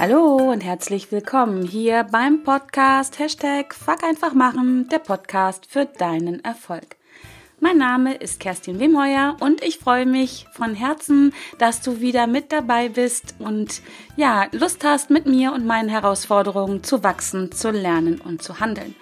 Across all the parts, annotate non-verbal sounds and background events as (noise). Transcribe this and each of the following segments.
Hallo und herzlich willkommen hier beim Podcast Hashtag Fuck einfach machen, der Podcast für deinen Erfolg. Mein Name ist Kerstin Wemheuer und ich freue mich von Herzen, dass du wieder mit dabei bist und ja, Lust hast, mit mir und meinen Herausforderungen zu wachsen, zu lernen und zu handeln.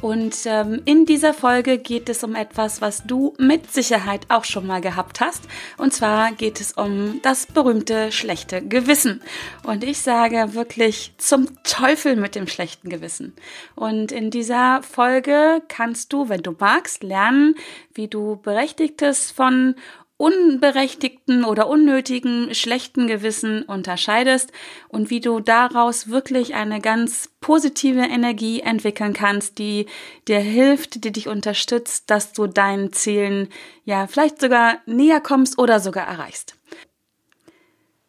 Und ähm, in dieser Folge geht es um etwas, was du mit Sicherheit auch schon mal gehabt hast. Und zwar geht es um das berühmte schlechte Gewissen. Und ich sage wirklich zum Teufel mit dem schlechten Gewissen. Und in dieser Folge kannst du, wenn du magst, lernen, wie du Berechtigtes von unberechtigten oder unnötigen schlechten Gewissen unterscheidest und wie du daraus wirklich eine ganz positive Energie entwickeln kannst, die dir hilft, die dich unterstützt, dass du deinen Zielen ja vielleicht sogar näher kommst oder sogar erreichst.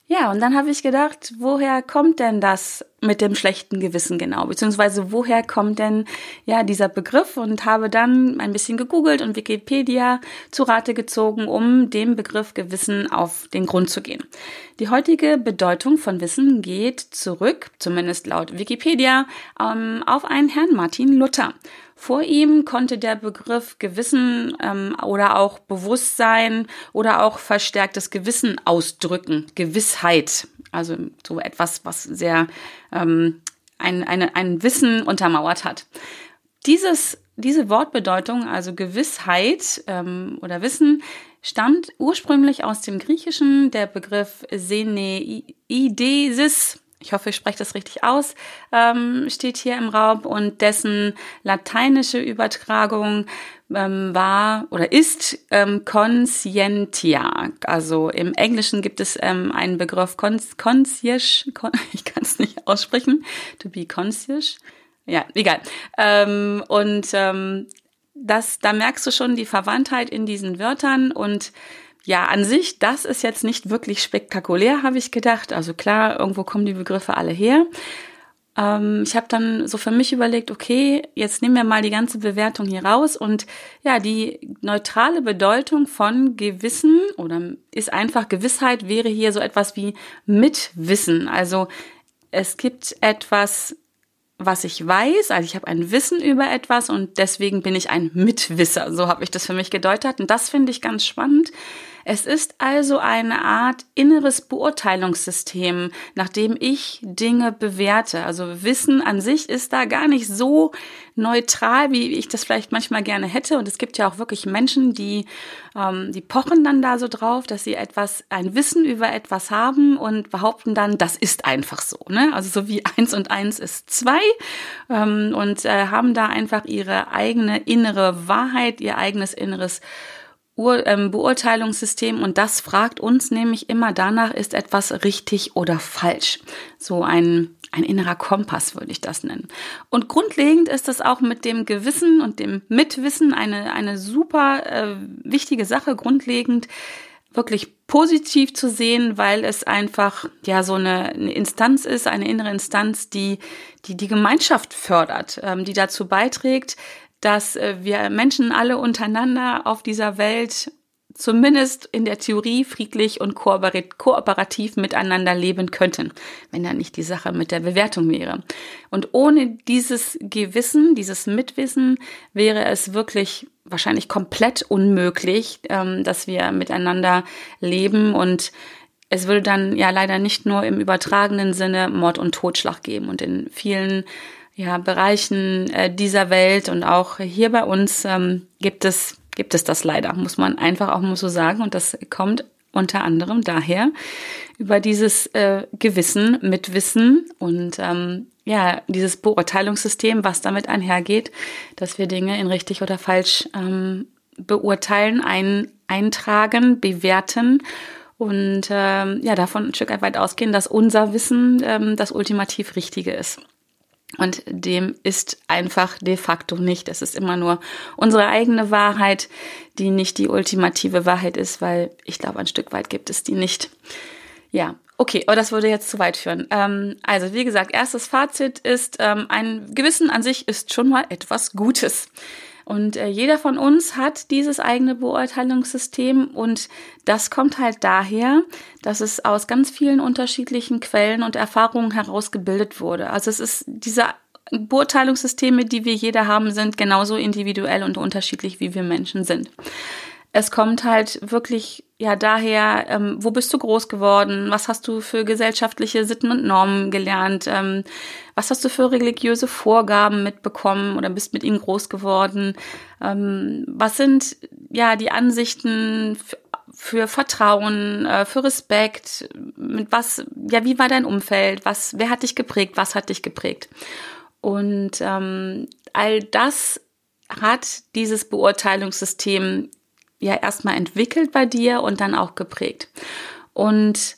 Ja, und dann habe ich gedacht, woher kommt denn das mit dem schlechten Gewissen genau? Beziehungsweise woher kommt denn ja dieser Begriff? Und habe dann ein bisschen gegoogelt und Wikipedia zu Rate gezogen, um dem Begriff Gewissen auf den Grund zu gehen. Die heutige Bedeutung von Wissen geht zurück, zumindest laut Wikipedia, ähm, auf einen Herrn Martin Luther. Vor ihm konnte der Begriff Gewissen ähm, oder auch Bewusstsein oder auch verstärktes Gewissen ausdrücken, Gewissheit. Also so etwas, was sehr ähm, ein, eine, ein Wissen untermauert hat. Dieses, diese Wortbedeutung, also Gewissheit ähm, oder Wissen, stammt ursprünglich aus dem Griechischen. Der Begriff Seneidesis ich hoffe, ich spreche das richtig aus, ähm, steht hier im Raum und dessen lateinische Übertragung ähm, war oder ist ähm, conscientia. Also im Englischen gibt es ähm, einen Begriff cons conscious, con (laughs) ich kann es nicht aussprechen, to be conscious. Ja, egal. Ähm, und ähm, das, da merkst du schon die Verwandtheit in diesen Wörtern und ja, an sich, das ist jetzt nicht wirklich spektakulär, habe ich gedacht. Also klar, irgendwo kommen die Begriffe alle her. Ähm, ich habe dann so für mich überlegt, okay, jetzt nehmen wir mal die ganze Bewertung hier raus und ja, die neutrale Bedeutung von Gewissen oder ist einfach Gewissheit wäre hier so etwas wie Mitwissen. Also es gibt etwas was ich weiß, also ich habe ein Wissen über etwas und deswegen bin ich ein Mitwisser. So habe ich das für mich gedeutet und das finde ich ganz spannend. Es ist also eine Art inneres Beurteilungssystem, nach dem ich Dinge bewerte. Also Wissen an sich ist da gar nicht so neutral, wie ich das vielleicht manchmal gerne hätte. Und es gibt ja auch wirklich Menschen, die, ähm, die pochen dann da so drauf, dass sie etwas, ein Wissen über etwas haben und behaupten dann, das ist einfach so. Ne? Also so wie eins und eins ist zwei ähm, und äh, haben da einfach ihre eigene innere Wahrheit, ihr eigenes inneres Ur ähm, Beurteilungssystem und das fragt uns nämlich immer danach, ist etwas richtig oder falsch. So ein, ein innerer Kompass würde ich das nennen. Und grundlegend ist das auch mit dem Gewissen und dem Mitwissen eine, eine super äh, wichtige Sache, grundlegend wirklich positiv zu sehen, weil es einfach ja so eine, eine Instanz ist, eine innere Instanz, die die, die Gemeinschaft fördert, ähm, die dazu beiträgt, dass äh, wir Menschen alle untereinander auf dieser Welt zumindest in der Theorie friedlich und kooperativ miteinander leben könnten, wenn da nicht die Sache mit der Bewertung wäre. Und ohne dieses Gewissen, dieses Mitwissen wäre es wirklich wahrscheinlich komplett unmöglich, ähm, dass wir miteinander leben und es würde dann ja leider nicht nur im übertragenen Sinne Mord und Totschlag geben und in vielen ja, Bereichen äh, dieser Welt und auch hier bei uns ähm, gibt es gibt es das leider, muss man einfach auch mal so sagen. Und das kommt unter anderem daher über dieses äh, Gewissen mit Wissen und ähm, ja, dieses Beurteilungssystem, was damit einhergeht, dass wir Dinge in richtig oder falsch ähm, beurteilen, ein, eintragen, bewerten und ähm, ja, davon ein Stück weit ausgehen, dass unser Wissen ähm, das ultimativ Richtige ist. Und dem ist einfach de facto nicht. Es ist immer nur unsere eigene Wahrheit, die nicht die ultimative Wahrheit ist, weil ich glaube, ein Stück weit gibt es die nicht. Ja, okay, aber das würde jetzt zu weit führen. Ähm, also, wie gesagt, erstes Fazit ist, ähm, ein Gewissen an sich ist schon mal etwas Gutes. Und äh, jeder von uns hat dieses eigene Beurteilungssystem und das kommt halt daher, dass es aus ganz vielen unterschiedlichen Quellen und Erfahrungen herausgebildet wurde. Also es ist diese Beurteilungssysteme, die wir jeder haben, sind genauso individuell und unterschiedlich, wie wir Menschen sind. Es kommt halt wirklich ja daher, ähm, wo bist du groß geworden? Was hast du für gesellschaftliche Sitten und Normen gelernt? Ähm, was hast du für religiöse Vorgaben mitbekommen oder bist mit ihnen groß geworden? Ähm, was sind ja die Ansichten für, Vertrauen, äh, für Respekt? Mit was? Ja, wie war dein Umfeld? Was? Wer hat dich geprägt? Was hat dich geprägt? Und ähm, all das hat dieses Beurteilungssystem ja erstmal entwickelt bei dir und dann auch geprägt. Und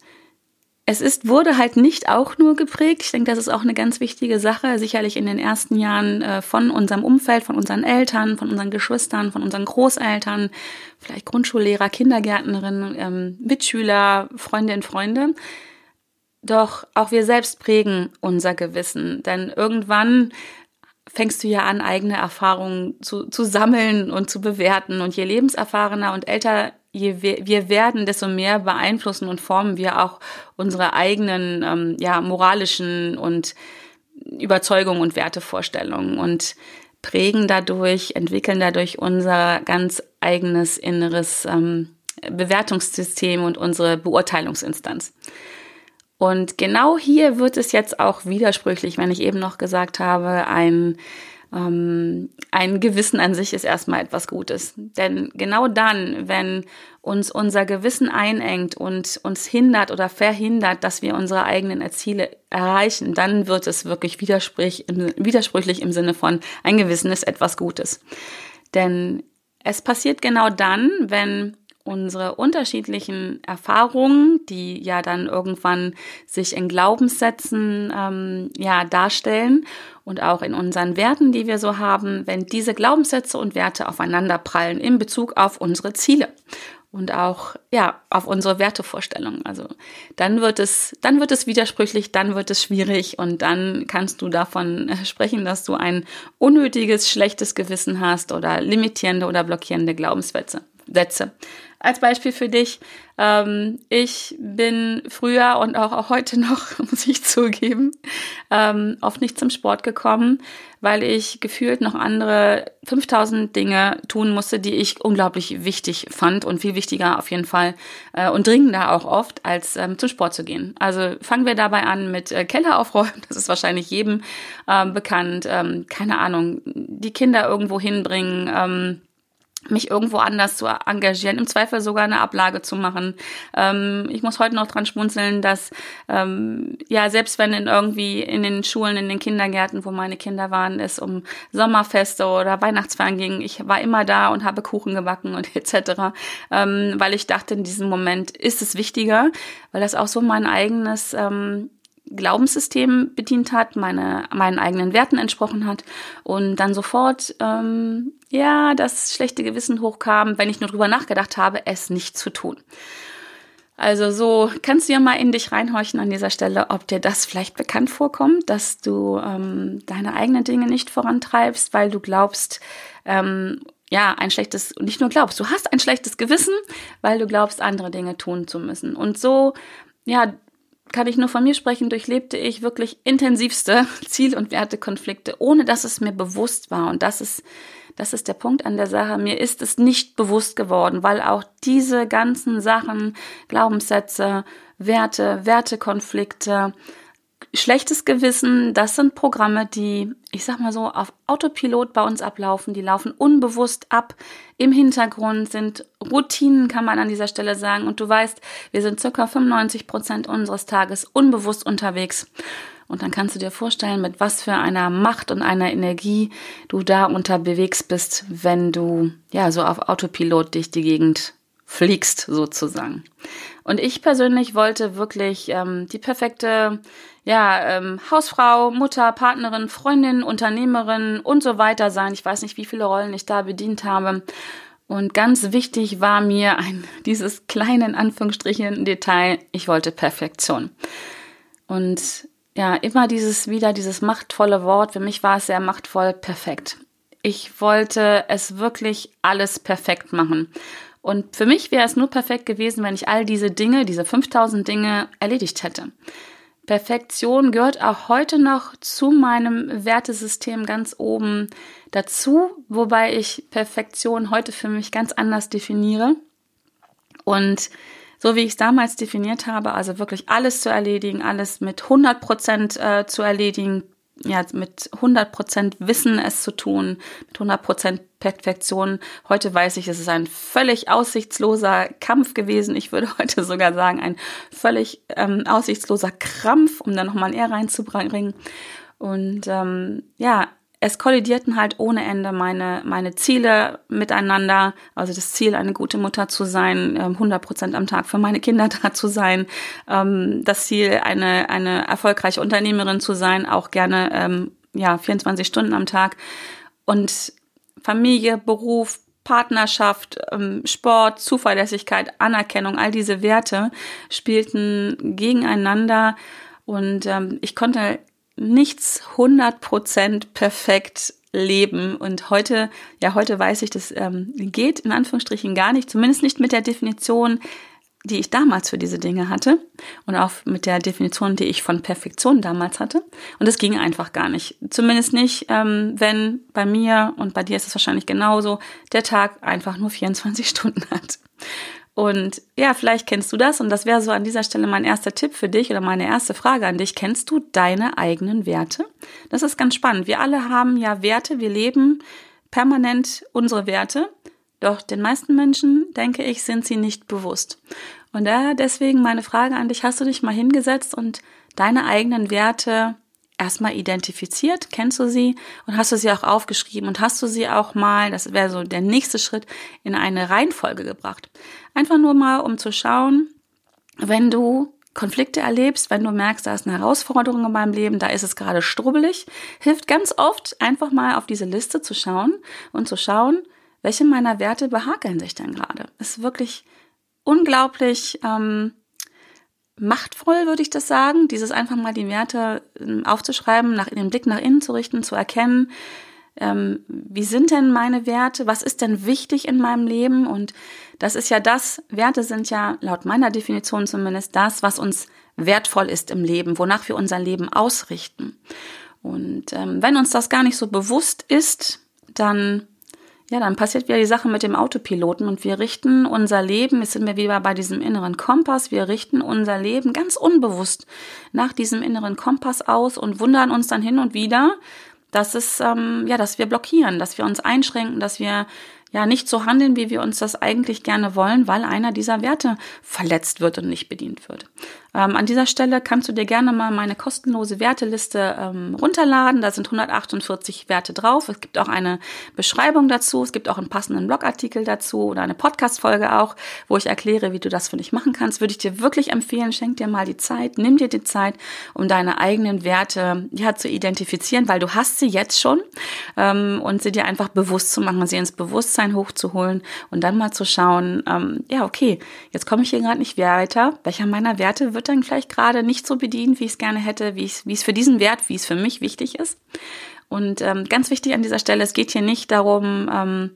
es ist, wurde halt nicht auch nur geprägt. Ich denke, das ist auch eine ganz wichtige Sache, sicherlich in den ersten Jahren äh, von unserem Umfeld, von unseren Eltern, von unseren Geschwistern, von unseren Großeltern, vielleicht Grundschullehrer, Kindergärtnerinnen, ähm, Mitschüler, Freundinnen, Freunde. Doch auch wir selbst prägen unser Gewissen, denn irgendwann fängst du ja an, eigene Erfahrungen zu, zu sammeln und zu bewerten. Und je lebenserfahrener und älter je wir werden, desto mehr beeinflussen und formen wir auch unsere eigenen ähm, ja, moralischen und Überzeugungen und Wertevorstellungen und prägen dadurch, entwickeln dadurch unser ganz eigenes inneres ähm, Bewertungssystem und unsere Beurteilungsinstanz. Und genau hier wird es jetzt auch widersprüchlich, wenn ich eben noch gesagt habe, ein, ähm, ein Gewissen an sich ist erstmal etwas Gutes. Denn genau dann, wenn uns unser Gewissen einengt und uns hindert oder verhindert, dass wir unsere eigenen Ziele erreichen, dann wird es wirklich widersprüchlich im Sinne von ein Gewissen ist etwas Gutes. Denn es passiert genau dann, wenn unsere unterschiedlichen Erfahrungen, die ja dann irgendwann sich in Glaubenssätzen ähm, ja darstellen und auch in unseren Werten, die wir so haben, wenn diese Glaubenssätze und Werte aufeinander prallen in Bezug auf unsere Ziele und auch ja auf unsere Wertevorstellungen. Also dann wird es dann wird es widersprüchlich, dann wird es schwierig und dann kannst du davon sprechen, dass du ein unnötiges schlechtes Gewissen hast oder limitierende oder blockierende Glaubenssätze. Sätze als Beispiel für dich. Ähm, ich bin früher und auch, heute (laughs) noch, muss ich zugeben, ähm, oft nicht zum Sport gekommen, weil ich gefühlt noch andere 5000 Dinge tun musste, die ich unglaublich wichtig fand und viel wichtiger auf jeden Fall äh, und dringender auch oft, als ähm, zum Sport zu gehen. Also fangen wir dabei an mit äh, Keller aufräumen, (laughs) das ist wahrscheinlich jedem ähm, bekannt, ähm, keine Ahnung, die Kinder irgendwo hinbringen, ähm, mich irgendwo anders zu engagieren, im Zweifel sogar eine Ablage zu machen. Ähm, ich muss heute noch dran schmunzeln, dass ähm, ja selbst wenn in irgendwie in den Schulen, in den Kindergärten, wo meine Kinder waren, es um Sommerfeste oder Weihnachtsfeiern ging, ich war immer da und habe Kuchen gebacken und (laughs) etc., ähm, weil ich dachte, in diesem Moment ist es wichtiger, weil das auch so mein eigenes ähm, Glaubenssystem bedient hat, meine, meinen eigenen Werten entsprochen hat und dann sofort, ähm, ja, das schlechte Gewissen hochkam, wenn ich nur drüber nachgedacht habe, es nicht zu tun. Also so kannst du ja mal in dich reinhorchen an dieser Stelle, ob dir das vielleicht bekannt vorkommt, dass du ähm, deine eigenen Dinge nicht vorantreibst, weil du glaubst, ähm, ja, ein schlechtes, nicht nur glaubst, du hast ein schlechtes Gewissen, weil du glaubst, andere Dinge tun zu müssen. Und so, ja, kann ich nur von mir sprechen, durchlebte ich wirklich intensivste (laughs) Ziel- und Wertekonflikte, ohne dass es mir bewusst war. Und das ist, das ist der Punkt an der Sache. Mir ist es nicht bewusst geworden, weil auch diese ganzen Sachen, Glaubenssätze, Werte, Wertekonflikte, Schlechtes Gewissen, das sind Programme, die, ich sag mal so, auf Autopilot bei uns ablaufen. Die laufen unbewusst ab. Im Hintergrund sind Routinen, kann man an dieser Stelle sagen. Und du weißt, wir sind circa 95 Prozent unseres Tages unbewusst unterwegs. Und dann kannst du dir vorstellen, mit was für einer Macht und einer Energie du da unterwegs bist, wenn du, ja, so auf Autopilot dich die Gegend fliegst, sozusagen. Und ich persönlich wollte wirklich ähm, die perfekte ja, ähm, Hausfrau, Mutter, Partnerin, Freundin, Unternehmerin und so weiter sein. Ich weiß nicht, wie viele Rollen ich da bedient habe. Und ganz wichtig war mir ein, (laughs) dieses kleine, in Anführungsstrichen, Detail. Ich wollte Perfektion. Und ja, immer dieses, wieder dieses machtvolle Wort. Für mich war es sehr machtvoll, perfekt Ich wollte es wirklich alles perfekt machen. Und für mich wäre es nur perfekt gewesen, wenn ich all diese Dinge, diese 5000 Dinge erledigt hätte. Perfektion gehört auch heute noch zu meinem Wertesystem ganz oben dazu, wobei ich Perfektion heute für mich ganz anders definiere. Und so wie ich es damals definiert habe, also wirklich alles zu erledigen, alles mit 100 Prozent äh, zu erledigen, ja, mit 100 Prozent Wissen es zu tun, mit 100 Prozent Perfektion. Heute weiß ich, es ist ein völlig aussichtsloser Kampf gewesen. Ich würde (laughs) heute sogar sagen, ein völlig ähm, aussichtsloser Krampf, um da nochmal ein R reinzubringen. Und ähm, ja, es kollidierten halt ohne Ende meine, meine Ziele miteinander. Also das Ziel, eine gute Mutter zu sein, 100 ähm, Prozent am Tag für meine Kinder (laughs) da zu sein. Ähm, das Ziel, eine, eine erfolgreiche Unternehmerin zu sein, auch gerne, ähm, ja, 24 Stunden am Tag. Und Familie, Beruf, Partnerschaft, Sport, Zuverlässigkeit, Anerkennung, all diese Werte spielten gegeneinander. Und ich konnte nichts 100% perfekt leben. Und heute, ja, heute weiß ich, das ähm, geht in Anführungsstrichen gar nicht, zumindest nicht mit der Definition, die ich damals für diese Dinge hatte und auch mit der Definition, die ich von Perfektion damals hatte. Und es ging einfach gar nicht. Zumindest nicht, ähm, wenn bei mir und bei dir ist es wahrscheinlich genauso, der Tag einfach nur 24 (laughs) Stunden hat. Und ja, vielleicht kennst du das und das wäre so an dieser Stelle mein erster Tipp für dich oder meine erste Frage an dich. Kennst du deine eigenen Werte? Das ist ganz spannend. Wir alle haben ja Werte, wir leben permanent unsere Werte, doch den meisten Menschen, denke ich, sind sie nicht bewusst. Und daher deswegen meine Frage an dich, hast du dich mal hingesetzt und deine eigenen Werte erstmal identifiziert, kennst du sie und hast du sie auch aufgeschrieben und hast du sie auch mal, das wäre so der nächste Schritt, in eine Reihenfolge gebracht. Einfach nur mal, um zu schauen, wenn du Konflikte erlebst, wenn du merkst, da ist eine Herausforderung in meinem Leben, da ist es gerade strubbelig, hilft ganz oft einfach mal auf diese Liste zu schauen und zu schauen, welche meiner Werte behakeln sich denn gerade. ist wirklich unglaublich ähm, machtvoll, würde ich das sagen, dieses einfach mal die Werte ähm, aufzuschreiben, nach, den Blick nach innen zu richten, zu erkennen, ähm, wie sind denn meine Werte, was ist denn wichtig in meinem Leben und das ist ja das, Werte sind ja laut meiner Definition zumindest das, was uns wertvoll ist im Leben, wonach wir unser Leben ausrichten. Und ähm, wenn uns das gar nicht so bewusst ist, dann ja, dann passiert wieder die Sache mit dem Autopiloten und wir richten unser Leben, jetzt sind wir wieder bei diesem inneren Kompass, wir richten unser Leben ganz unbewusst nach diesem inneren Kompass aus und wundern uns dann hin und wieder, dass es, ähm, ja, dass wir blockieren, dass wir uns einschränken, dass wir ja nicht so handeln, wie wir uns das eigentlich gerne wollen, weil einer dieser Werte verletzt wird und nicht bedient wird. Ähm, an dieser Stelle kannst du dir gerne mal meine kostenlose Werteliste ähm, runterladen. Da sind 148 Werte drauf. Es gibt auch eine Beschreibung dazu. Es gibt auch einen passenden Blogartikel dazu oder eine Podcast-Folge auch, wo ich erkläre, wie du das für dich machen kannst. Würde ich dir wirklich empfehlen. Schenk dir mal die Zeit. Nimm dir die Zeit, um deine eigenen Werte ja, zu identifizieren, weil du hast sie jetzt schon ähm, und sie dir einfach bewusst zu machen, sie ins Bewusstsein hochzuholen und dann mal zu schauen, ähm, ja, okay, jetzt komme ich hier gerade nicht weiter. Welcher meiner Werte wird dann vielleicht gerade nicht so bedient, wie ich es gerne hätte, wie es, wie es für diesen Wert, wie es für mich wichtig ist. Und ähm, ganz wichtig an dieser Stelle, es geht hier nicht darum, ähm,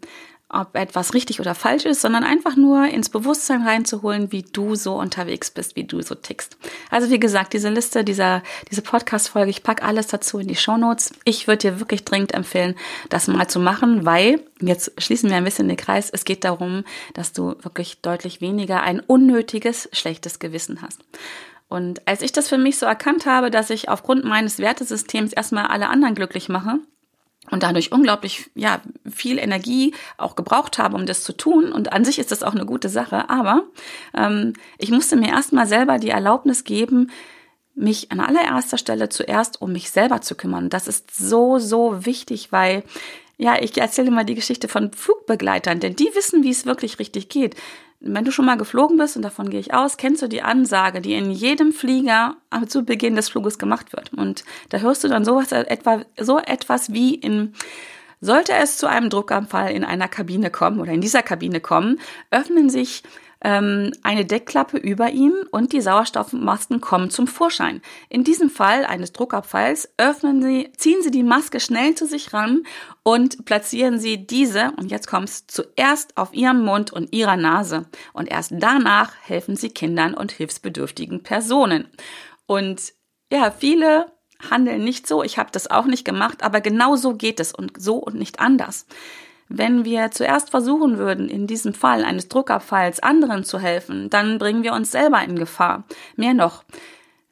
ob etwas richtig oder falsch ist, sondern einfach nur ins Bewusstsein reinzuholen, wie du so unterwegs bist, wie du so tickst. Also wie gesagt, diese Liste, dieser, diese Podcast-Folge, ich pack alles dazu in die Show Notes. Ich würde dir wirklich dringend empfehlen, das mal zu machen, weil, jetzt schließen wir ein bisschen den Kreis, es geht darum, dass du wirklich deutlich weniger ein unnötiges, schlechtes Gewissen hast. Und als ich das für mich so erkannt habe, dass ich aufgrund meines Wertesystems erstmal alle anderen glücklich mache, und dadurch unglaublich ja viel Energie auch gebraucht habe, um das zu tun. Und an sich ist das auch eine gute Sache. Aber ähm, ich musste mir erstmal selber die Erlaubnis geben, mich an allererster Stelle zuerst um mich selber zu kümmern. Das ist so, so wichtig, weil ja, ich erzähle mal die Geschichte von Flugbegleitern, denn die wissen, wie es wirklich richtig geht. Wenn du schon mal geflogen bist, und davon gehe ich aus, kennst du die Ansage, die in jedem Flieger zu Beginn des Fluges gemacht wird. Und da hörst du dann sowas etwa, so etwas wie in Sollte es zu einem Druckabfall in einer Kabine kommen oder in dieser Kabine kommen, öffnen sich ähm, eine Deckklappe über ihm und die Sauerstoffmasken kommen zum Vorschein. In diesem Fall eines Druckabfalls öffnen Sie, ziehen Sie die Maske schnell zu sich ran und platzieren Sie diese, und jetzt kommt es zuerst auf Ihrem Mund und Ihrer Nase. Und erst danach helfen Sie Kindern und hilfsbedürftigen Personen. Und ja, viele handeln nicht so. Ich habe das auch nicht gemacht, aber genau so geht es und so und nicht anders. Wenn wir zuerst versuchen würden, in diesem Fall eines Druckabfalls anderen zu helfen, dann bringen wir uns selber in Gefahr. Mehr noch,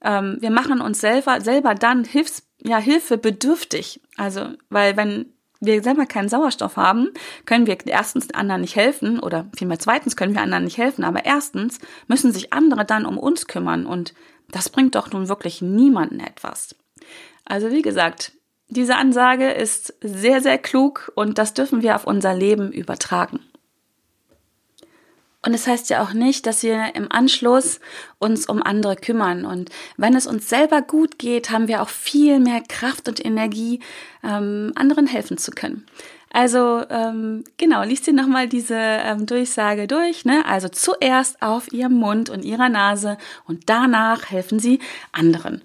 ähm, wir machen uns selber, selber dann Hilfs, ja, Hilfe bedürftig. Also, weil wenn wir selber keinen Sauerstoff haben, können wir erstens anderen nicht helfen oder vielmehr zweitens können wir anderen nicht helfen, aber erstens müssen sich andere dann um uns kümmern und das bringt doch nun wirklich niemanden etwas. Also wie gesagt, diese Ansage ist sehr, sehr klug und das dürfen wir auf unser Leben übertragen. Und es heißt ja auch nicht, dass wir im Anschluss uns um andere kümmern. Und wenn es uns selber gut geht, haben wir auch viel mehr Kraft und Energie, ähm, anderen helfen zu können. Also ähm, genau, liest ihr nochmal diese ähm, Durchsage durch. Ne? Also zuerst auf ihrem Mund und ihrer Nase und danach helfen sie anderen.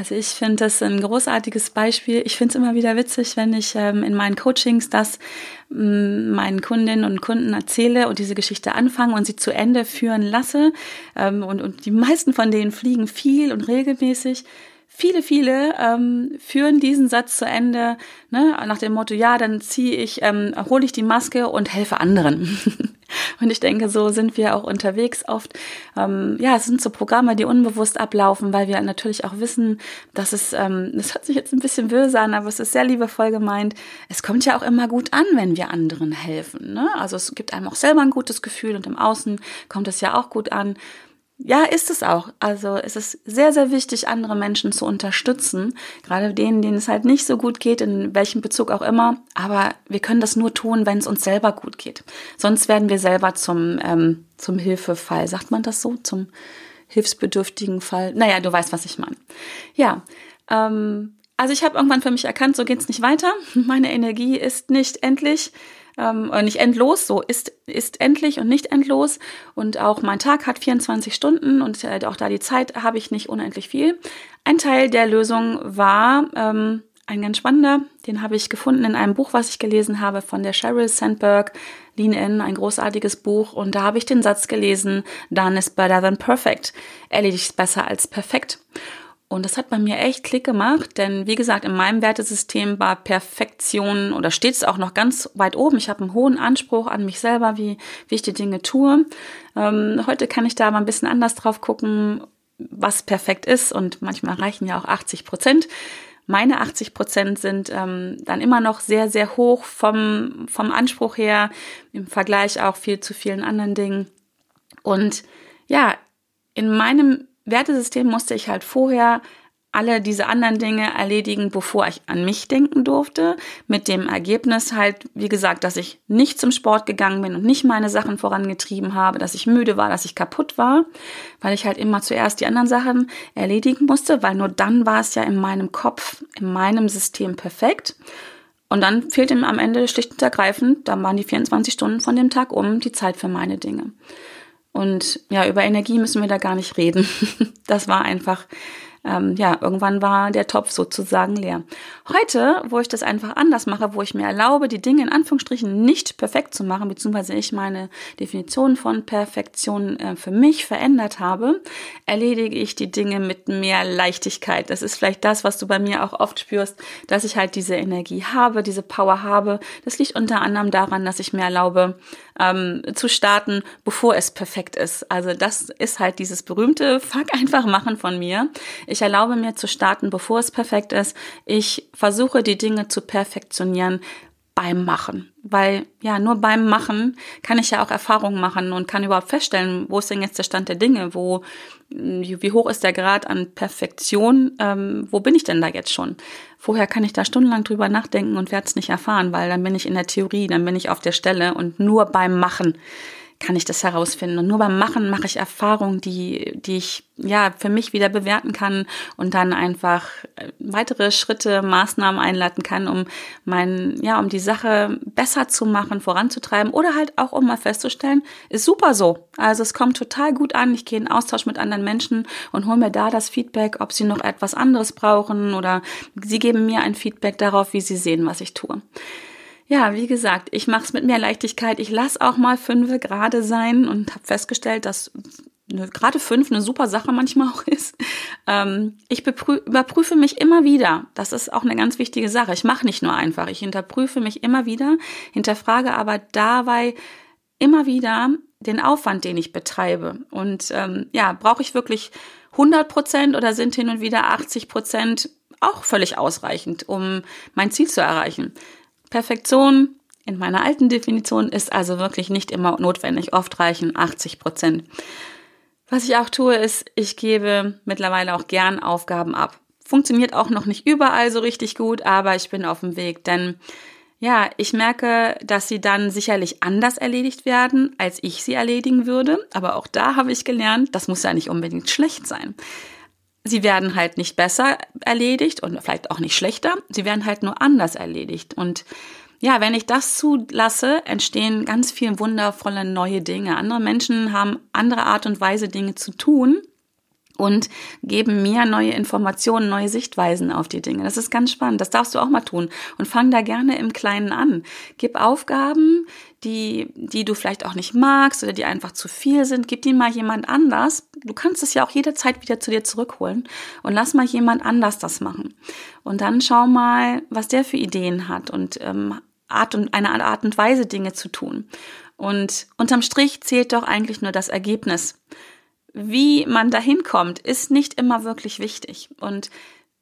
Also ich finde das ein großartiges Beispiel. Ich finde es immer wieder witzig, wenn ich ähm, in meinen Coachings das ähm, meinen Kundinnen und Kunden erzähle und diese Geschichte anfange und sie zu Ende führen lasse. Ähm, und, und die meisten von denen fliegen viel und regelmäßig. Viele, viele ähm, führen diesen Satz zu Ende ne, nach dem Motto, ja, dann ziehe ich, ähm, hole ich die Maske und helfe anderen. (laughs) und ich denke, so sind wir auch unterwegs oft. Ähm, ja, es sind so Programme, die unbewusst ablaufen, weil wir natürlich auch wissen, dass es, ähm, das hört sich jetzt ein bisschen böse an, aber es ist sehr liebevoll gemeint. Es kommt ja auch immer gut an, wenn wir anderen helfen. Ne? Also es gibt einem auch selber ein gutes Gefühl und im Außen kommt es ja auch gut an. Ja, ist es auch. Also es ist sehr, sehr wichtig, andere Menschen zu unterstützen. Gerade denen, denen es halt nicht so gut geht, in welchem Bezug auch immer. Aber wir können das nur tun, wenn es uns selber gut geht. Sonst werden wir selber zum, ähm, zum Hilfefall. Sagt man das so? Zum hilfsbedürftigen Fall? Naja, du weißt, was ich meine. Ja, ähm, also ich habe irgendwann für mich erkannt, so geht's nicht weiter. (laughs) Meine Energie ist nicht endlich ähm, nicht endlos, so ist, ist endlich und nicht endlos. Und auch mein Tag hat 24 Stunden und äh, auch da die Zeit habe ich nicht unendlich viel. Ein Teil der Lösung war ähm, ein ganz spannender, den habe ich gefunden in einem Buch, was ich gelesen habe von der Sheryl Sandberg, Lean In, ein großartiges Buch. Und da habe ich den Satz gelesen, Done is better than perfect. Erledigt besser als perfekt. Und das hat bei mir echt Klick gemacht, denn wie gesagt, in meinem Wertesystem war Perfektion oder steht es auch noch ganz weit oben. Ich habe einen hohen Anspruch an mich selber, wie, wie ich die Dinge tue. Ähm, heute kann ich da mal ein bisschen anders drauf gucken, was perfekt ist und manchmal reichen ja auch 80 Prozent. Meine 80 Prozent sind ähm, dann immer noch sehr, sehr hoch vom, vom Anspruch her, im Vergleich auch viel zu vielen anderen Dingen. Und ja, in meinem Wertesystem musste ich halt vorher alle diese anderen Dinge erledigen, bevor ich an mich denken durfte. Mit dem Ergebnis halt, wie gesagt, dass ich nicht zum Sport gegangen bin und nicht meine Sachen vorangetrieben habe, dass ich müde war, dass ich kaputt war, weil ich halt immer zuerst die anderen Sachen erledigen musste, weil nur dann war es ja in meinem Kopf, in meinem System perfekt. Und dann fehlt ihm am Ende schlicht und ergreifend, dann waren die 24 Stunden von dem Tag um, die Zeit für meine Dinge. Und ja, über Energie müssen wir da gar nicht reden. (laughs) Das war einfach ähm, ja, irgendwann war der Topf sozusagen leer. Heute, wo ich das einfach anders mache, wo ich mir erlaube, die Dinge in Anführungsstrichen nicht perfekt zu machen, beziehungsweise ich meine Definition von Perfektion äh, für mich verändert habe, erledige ich die Dinge mit mehr Leichtigkeit. Das ist vielleicht das, was du bei mir auch oft spürst, dass ich halt diese Energie habe, diese Power habe. Das liegt unter anderem daran, dass ich mir erlaube, ähm, zu starten, bevor es perfekt ist. Also das ist halt dieses berühmte Fuck einfach machen von mir. Ich erlaube mir zu starten, bevor es perfekt ist. Ich versuche die Dinge zu perfektionieren beim Machen. Weil ja, nur beim Machen kann ich ja auch Erfahrungen machen und kann überhaupt feststellen, wo ist denn jetzt der Stand der Dinge, wo, wie hoch ist der Grad an Perfektion, ähm, wo bin ich denn da jetzt schon? Vorher kann ich da stundenlang drüber nachdenken und werde es nicht erfahren, weil dann bin ich in der Theorie, dann bin ich auf der Stelle und nur beim Machen kann ich das herausfinden. Und nur beim Machen mache ich Erfahrungen, die, die ich ja für mich wieder bewerten kann und dann einfach äh, weitere Schritte, Maßnahmen einleiten kann, um mein, ja, um die Sache besser zu machen, voranzutreiben oder halt auch um mal festzustellen, ist super so. Also es kommt total gut an. Ich gehe in Austausch mit anderen Menschen und hole mir da das Feedback, ob sie noch etwas anderes brauchen oder sie geben mir ein Feedback darauf, wie sie sehen, was ich tue. Ja, wie gesagt, ich mache es mit mehr Leichtigkeit. Ich lasse auch mal fünf gerade sein und habe festgestellt, dass eine, gerade fünf eine super Sache manchmal auch ist. Ähm, ich überprüfe mich immer wieder. Das ist auch eine ganz wichtige Sache. Ich mache nicht nur einfach. Ich hinterprüfe mich immer wieder, hinterfrage aber dabei immer wieder den Aufwand, den ich betreibe. Und ähm, ja, brauche ich wirklich 100 Prozent oder sind hin und wieder 80 Prozent auch völlig ausreichend, um mein Ziel zu erreichen? Perfektion in meiner alten Definition ist also wirklich nicht immer notwendig. Oft reichen 80 Prozent. Was ich auch tue, ist, ich gebe mittlerweile auch gern Aufgaben ab. Funktioniert auch noch nicht überall so richtig gut, aber ich bin auf dem Weg, denn ja, ich merke, dass sie dann sicherlich anders erledigt werden, als ich sie erledigen würde. Aber auch da habe ich gelernt, das muss ja nicht unbedingt schlecht sein. Sie werden halt nicht besser erledigt und vielleicht auch nicht schlechter. Sie werden halt nur anders erledigt. Und ja, wenn ich das zulasse, entstehen ganz viele wundervolle neue Dinge. Andere Menschen haben andere Art und Weise, Dinge zu tun und geben mir neue Informationen, neue Sichtweisen auf die Dinge. Das ist ganz spannend. Das darfst du auch mal tun. Und fang da gerne im Kleinen an. Gib Aufgaben, die, die du vielleicht auch nicht magst oder die einfach zu viel sind. Gib die mal jemand anders. Du kannst es ja auch jederzeit wieder zu dir zurückholen und lass mal jemand anders das machen. Und dann schau mal, was der für Ideen hat und ähm, Art und eine Art und Weise Dinge zu tun. Und unterm Strich zählt doch eigentlich nur das Ergebnis wie man dahin kommt, ist nicht immer wirklich wichtig. Und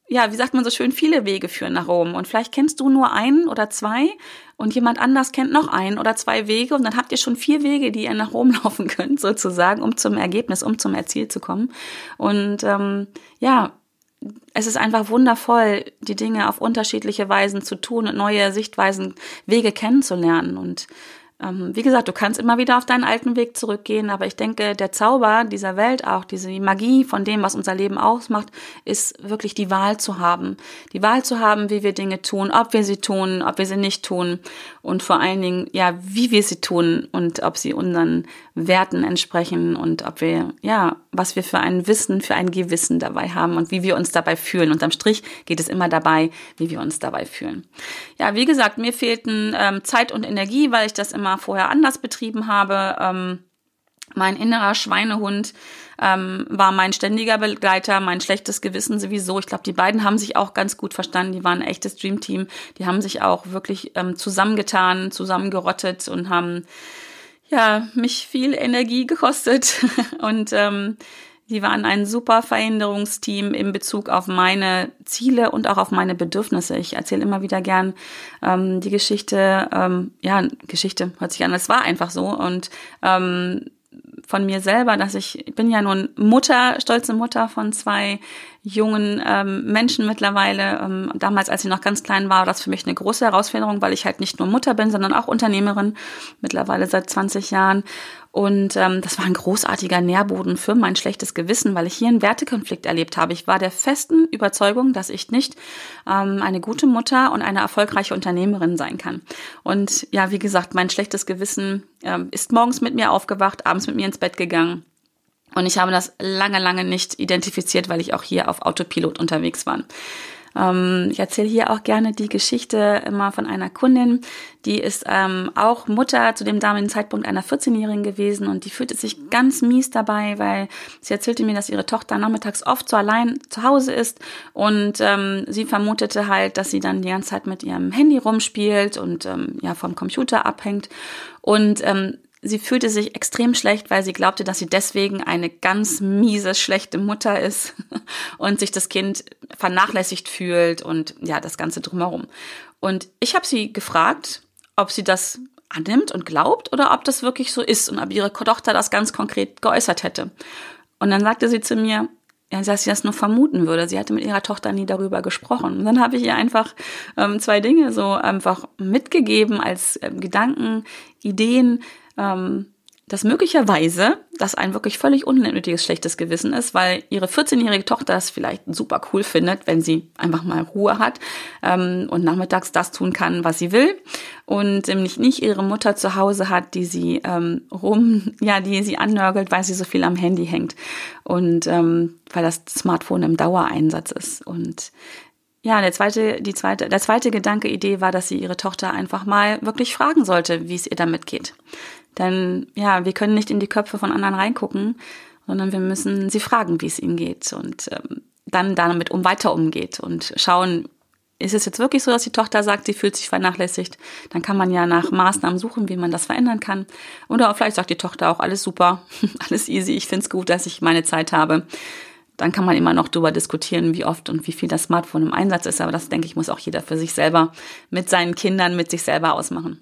ja, wie sagt man so schön, viele Wege führen nach Rom. Und vielleicht kennst du nur einen oder zwei und jemand anders kennt noch einen oder zwei Wege und dann habt ihr schon vier Wege, die ihr nach Rom (laughs) laufen könnt, sozusagen, um zum Ergebnis, um zum Erziel zu kommen. Und ähm, ja, es ist einfach wundervoll, die Dinge auf unterschiedliche Weisen zu tun und neue Sichtweisen, Wege kennenzulernen. Und ähm, wie gesagt, du kannst immer wieder auf deinen alten Weg zurückgehen, aber ich denke, der Zauber dieser Welt auch, diese Magie von dem, was unser Leben ausmacht, ist wirklich die Wahl zu haben. Die Wahl zu haben, wie wir Dinge tun, ob wir sie tun, ob wir sie nicht tun und vor allen Dingen, ja, wie wir sie tun und ob sie unseren Werten entsprechen und ob wir, ja, was wir für ein Wissen, für ein Gewissen dabei haben und wie wir uns dabei fühlen. Unterm Strich geht es immer dabei, wie wir uns dabei fühlen. Ja, wie gesagt, mir fehlten ähm, Zeit und Energie, weil ich das immer vorher anders betrieben habe. Ähm, mein innerer Schweinehund ähm, war mein ständiger Begleiter, mein schlechtes Gewissen sowieso. Ich glaube, die beiden haben sich auch ganz gut verstanden. Die waren ein echtes Dreamteam. Die haben sich auch wirklich ähm, zusammengetan, zusammengerottet und haben ja, mich viel Energie gekostet (laughs) und ähm, die waren ein super Veränderungsteam in Bezug auf meine Ziele und auch auf meine Bedürfnisse. Ich erzähle immer wieder gern ähm, die Geschichte, ähm, ja, Geschichte hört sich an, es war einfach so und ähm, von mir selber, dass ich, ich bin ja nun Mutter, stolze Mutter von zwei jungen ähm, Menschen mittlerweile. Ähm, damals, als ich noch ganz klein war, war das für mich eine große Herausforderung, weil ich halt nicht nur Mutter bin, sondern auch Unternehmerin, mittlerweile seit 20 Jahren. Und ähm, das war ein großartiger Nährboden für mein schlechtes Gewissen, weil ich hier einen Wertekonflikt erlebt habe. Ich war der festen Überzeugung, dass ich nicht ähm, eine gute Mutter und eine erfolgreiche Unternehmerin sein kann. Und ja, wie gesagt, mein schlechtes Gewissen ähm, ist morgens mit mir aufgewacht, abends mit mir ins Bett gegangen. Und ich habe das lange, lange nicht identifiziert, weil ich auch hier auf Autopilot unterwegs war. Ähm, ich erzähle hier auch gerne die Geschichte immer von einer Kundin, die ist ähm, auch Mutter zu dem damaligen Zeitpunkt einer 14-Jährigen gewesen und die fühlte sich ganz mies dabei, weil sie erzählte mir, dass ihre Tochter nachmittags oft so allein zu Hause ist und ähm, sie vermutete halt, dass sie dann die ganze Zeit mit ihrem Handy rumspielt und ähm, ja vom Computer abhängt und ähm, Sie fühlte sich extrem schlecht, weil sie glaubte, dass sie deswegen eine ganz miese, schlechte Mutter ist (laughs) und sich das Kind vernachlässigt fühlt und ja, das Ganze drumherum. Und ich habe sie gefragt, ob sie das annimmt und glaubt oder ob das wirklich so ist und ob ihre Tochter das ganz konkret geäußert hätte. Und dann sagte sie zu mir, ja, dass sie das nur vermuten würde. Sie hatte mit ihrer Tochter nie darüber gesprochen. Und dann habe ich ihr einfach ähm, zwei Dinge so einfach mitgegeben als ähm, Gedanken, Ideen, ähm, dass möglicherweise das ein wirklich völlig unnötiges schlechtes Gewissen ist, weil ihre 14-jährige Tochter es vielleicht super cool findet, wenn sie einfach mal Ruhe hat ähm, und nachmittags das tun kann, was sie will. Und nämlich nicht ihre Mutter zu Hause hat, die sie ähm, rum, (laughs) ja, die sie annörgelt, weil sie so viel am Handy hängt. Und ähm, weil das Smartphone im Dauereinsatz ist. Und ja, der zweite, die zweite, der zweite Gedanke, Idee war, dass sie ihre Tochter einfach mal wirklich fragen sollte, wie es ihr damit geht. Denn ja, wir können nicht in die Köpfe von anderen reingucken, sondern wir müssen sie fragen, wie es ihnen geht und ähm, dann damit um weiter umgeht und schauen, ist es jetzt wirklich so, dass die Tochter sagt, sie fühlt sich vernachlässigt? Dann kann man ja nach Maßnahmen suchen, wie man das verändern kann. Oder vielleicht sagt die Tochter auch, alles super, (laughs) alles easy, ich find's gut, dass ich meine Zeit habe. Dann kann man immer noch darüber diskutieren, wie oft und wie viel das Smartphone im Einsatz ist. Aber das, denke ich, muss auch jeder für sich selber mit seinen Kindern, mit sich selber ausmachen.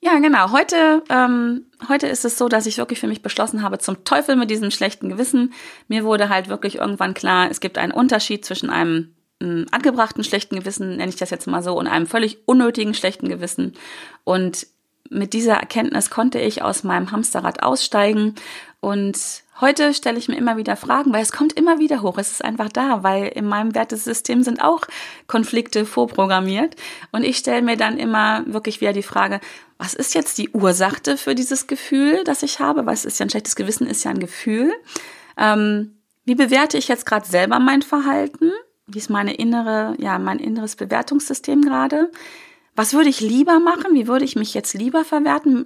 Ja, genau. Heute, ähm, heute ist es so, dass ich wirklich für mich beschlossen habe, zum Teufel mit diesem schlechten Gewissen. Mir wurde halt wirklich irgendwann klar, es gibt einen Unterschied zwischen einem ähm, angebrachten schlechten Gewissen, nenne ich das jetzt mal so, und einem völlig unnötigen schlechten Gewissen. Und mit dieser Erkenntnis konnte ich aus meinem Hamsterrad aussteigen und Heute stelle ich mir immer wieder Fragen, weil es kommt immer wieder hoch. Es ist einfach da, weil in meinem Wertesystem sind auch Konflikte vorprogrammiert. Und ich stelle mir dann immer wirklich wieder die Frage, was ist jetzt die Ursache für dieses Gefühl, das ich habe? Was ist ja ein schlechtes Gewissen, ist ja ein Gefühl. Ähm, wie bewerte ich jetzt gerade selber mein Verhalten? Wie ist meine innere, ja, mein inneres Bewertungssystem gerade? Was würde ich lieber machen? Wie würde ich mich jetzt lieber verwerten,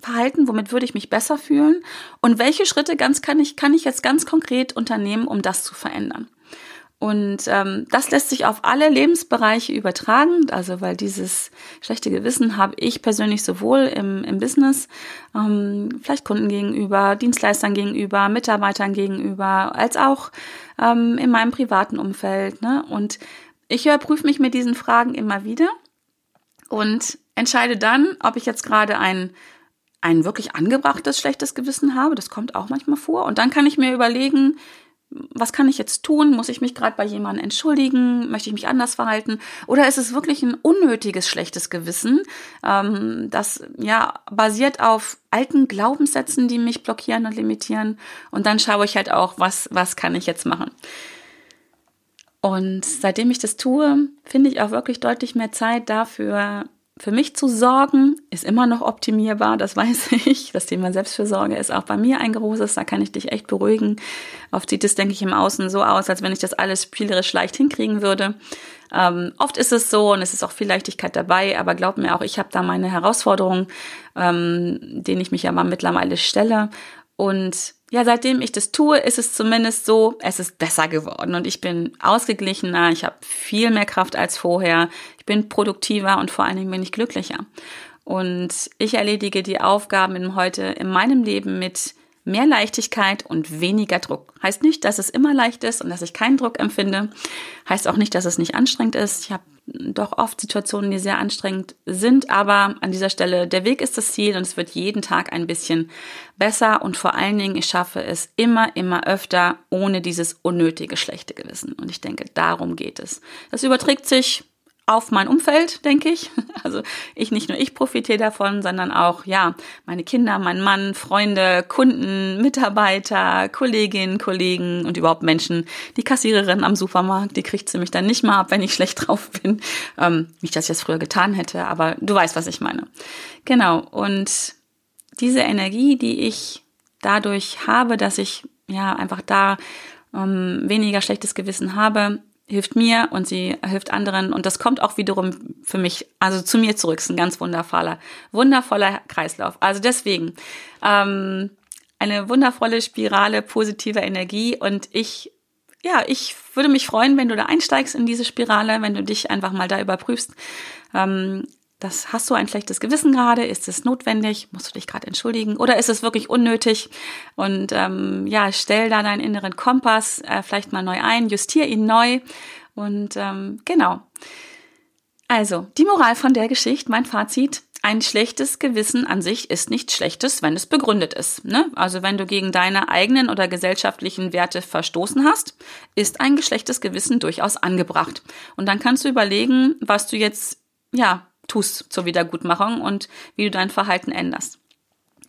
verhalten? Womit würde ich mich besser fühlen? Und welche Schritte ganz kann ich, kann ich jetzt ganz konkret unternehmen, um das zu verändern? Und ähm, das lässt sich auf alle Lebensbereiche übertragen, also weil dieses schlechte Gewissen habe ich persönlich sowohl im, im Business, ähm, vielleicht Kunden gegenüber, Dienstleistern gegenüber, Mitarbeitern gegenüber, als auch ähm, in meinem privaten Umfeld. Ne? Und ich überprüfe mich mit diesen Fragen immer wieder und entscheide dann, ob ich jetzt gerade ein ein wirklich angebrachtes schlechtes Gewissen habe. Das kommt auch manchmal vor. Und dann kann ich mir überlegen, was kann ich jetzt tun? Muss ich mich gerade bei jemandem entschuldigen? Möchte ich mich anders verhalten? Oder ist es wirklich ein unnötiges schlechtes Gewissen, ähm, das ja basiert auf alten Glaubenssätzen, die mich blockieren und limitieren? Und dann schaue ich halt auch, was was kann ich jetzt machen? Und seitdem ich das tue, finde ich auch wirklich deutlich mehr Zeit dafür, für mich zu sorgen, ist immer noch optimierbar, das weiß (laughs) ich. Das Thema Selbstfürsorge ist auch bei mir ein großes, da kann ich dich echt beruhigen. Oft sieht es, denke ich, im Außen so aus, als wenn ich das alles spielerisch leicht hinkriegen würde. Ähm, oft ist es so und es ist auch viel Leichtigkeit dabei, aber glaub mir auch, ich habe da meine Herausforderungen, ähm, denen ich mich aber mittlerweile stelle. Und ja, seitdem ich das tue, ist es zumindest so, es ist besser geworden und ich bin ausgeglichener, ich habe viel mehr Kraft als vorher, ich bin produktiver und vor allen Dingen bin ich glücklicher. Und ich erledige die Aufgaben heute in meinem Leben mit mehr Leichtigkeit und weniger Druck. Heißt nicht, dass es immer leicht ist und dass ich keinen Druck empfinde. Heißt auch nicht, dass es nicht anstrengend ist. Ich habe doch oft Situationen, die sehr anstrengend sind, aber an dieser Stelle, der Weg ist das Ziel und es wird jeden Tag ein bisschen besser und vor allen Dingen, ich schaffe es immer, immer öfter ohne dieses unnötige schlechte Gewissen. Und ich denke, darum geht es. Das überträgt sich auf mein Umfeld, denke ich. (laughs) Also ich nicht nur ich profitiere davon, sondern auch ja meine Kinder, mein Mann, Freunde, Kunden, Mitarbeiter, Kolleginnen, Kollegen und überhaupt Menschen. Die Kassiererin am Supermarkt, die kriegt sie mich dann nicht mal ab, wenn ich (laughs) schlecht drauf bin. Ähm, nicht, dass ich das früher getan hätte, aber du weißt, was ich meine. Genau. Und diese Energie, die ich dadurch habe, dass ich ja einfach da ähm, weniger schlechtes Gewissen habe, hilft mir und sie hilft anderen und das kommt auch wiederum für mich, also zu mir zurück, ist ein ganz wundervoller, wundervoller Kreislauf. Also deswegen ähm, eine wundervolle Spirale positiver Energie und ich, ja, ich würde mich freuen, wenn du da einsteigst in diese Spirale, wenn du dich einfach mal da überprüfst. Ähm, das hast du ein schlechtes Gewissen gerade? Ist es notwendig? Musst du dich gerade entschuldigen? Oder ist es wirklich unnötig? Und ähm, ja, stell da deinen inneren Kompass äh, vielleicht mal neu ein, justier ihn neu. Und ähm, genau. Also, die Moral von der Geschichte, mein Fazit. Ein schlechtes Gewissen an sich ist nichts Schlechtes, wenn es begründet ist. Ne? Also wenn du gegen deine eigenen oder gesellschaftlichen Werte verstoßen hast, ist ein geschlechtes Gewissen durchaus angebracht. Und dann kannst du überlegen, was du jetzt ja tust zur Wiedergutmachung und wie du dein Verhalten änderst.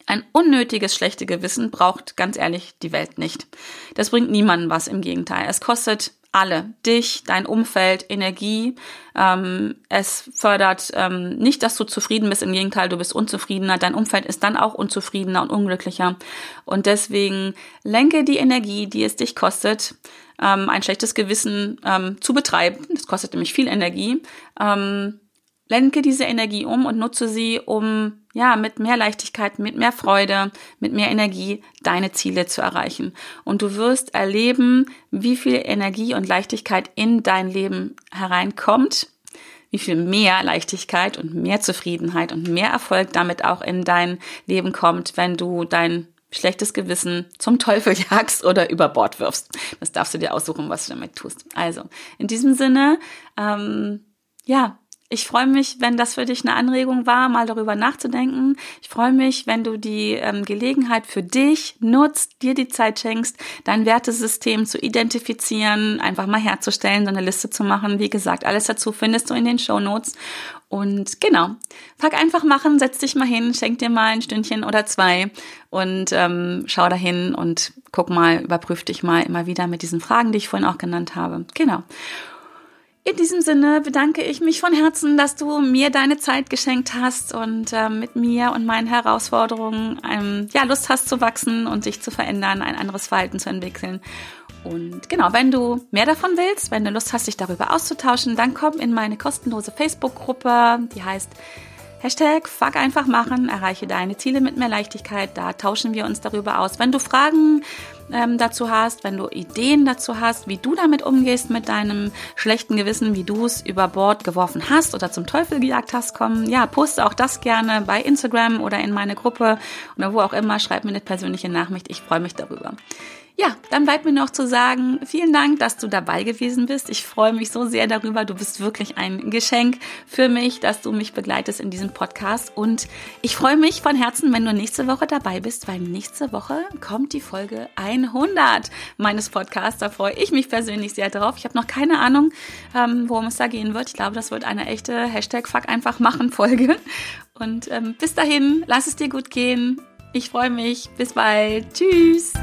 Ein unnötiges schlechte Gewissen braucht ganz ehrlich die Welt nicht. Das bringt niemandem was, im Gegenteil. Es kostet alle, dich, dein Umfeld, Energie. Ähm, es fördert ähm, nicht, dass du zufrieden bist, im Gegenteil, du bist unzufriedener. Dein Umfeld ist dann auch unzufriedener und unglücklicher. Und deswegen lenke die Energie, die es dich kostet, ähm, ein schlechtes Gewissen ähm, zu betreiben. Das kostet nämlich viel Energie. Ähm, lenke diese Energie um und nutze sie, um ja, mit mehr Leichtigkeit, mit mehr Freude, mit mehr Energie deine Ziele zu erreichen. Und du wirst erleben, wie viel Energie und Leichtigkeit in dein Leben hereinkommt, wie viel mehr Leichtigkeit und mehr Zufriedenheit und mehr Erfolg damit auch in dein Leben kommt, wenn du dein schlechtes Gewissen zum Teufel (laughs) jagst oder über Bord wirfst. Das darfst du dir aussuchen, was du damit tust. Also, in diesem Sinne, ähm, ja, ich freue mich, wenn das für dich eine Anregung war, mal darüber nachzudenken. Ich freue mich, wenn du die ähm, Gelegenheit für dich nutzt, dir die Zeit schenkst, dein Wertesystem zu identifizieren, einfach mal herzustellen, so eine Liste zu machen. Wie gesagt, alles dazu findest du in den Show Notes. Und genau, pack einfach machen, setz dich mal hin, schenk dir mal ein Stündchen oder zwei und ähm, schau dahin und guck mal, überprüf dich mal immer wieder mit diesen Fragen, die ich vorhin auch genannt habe. Genau. In diesem Sinne bedanke ich mich von Herzen, dass du mir deine Zeit geschenkt hast und äh, mit mir und meinen Herausforderungen ähm, ja, Lust hast zu wachsen und sich zu verändern, ein anderes Verhalten zu entwickeln. Und genau, wenn du mehr davon willst, wenn du Lust hast, dich darüber auszutauschen, dann komm in meine kostenlose Facebook-Gruppe, die heißt Hashtag Fuck einfach machen, erreiche deine Ziele mit mehr Leichtigkeit. Da tauschen wir uns darüber aus. Wenn du Fragen ähm, dazu hast, wenn du Ideen dazu hast, wie du damit umgehst mit deinem schlechten Gewissen, wie du es über Bord geworfen hast oder zum Teufel gejagt hast, komm, ja, poste auch das gerne bei Instagram oder in meine Gruppe oder wo auch immer. Schreib mir eine persönliche Nachricht. Ich freue mich darüber. Ja, dann bleibt mir noch zu sagen, vielen Dank, dass du dabei gewesen bist. Ich freue mich so sehr darüber. Du bist wirklich ein Geschenk für mich, dass du mich begleitest in diesem Podcast. Und ich freue mich von Herzen, wenn du nächste Woche dabei bist, weil nächste Woche kommt die Folge 100 meines Podcasts. Da freue ich mich persönlich sehr drauf. Ich habe noch keine Ahnung, ähm, worum es da gehen wird. Ich glaube, das wird eine echte Hashtag Fuck einfach machen Folge. Und ähm, bis dahin, lass es dir gut gehen. Ich freue mich. Bis bald. Tschüss.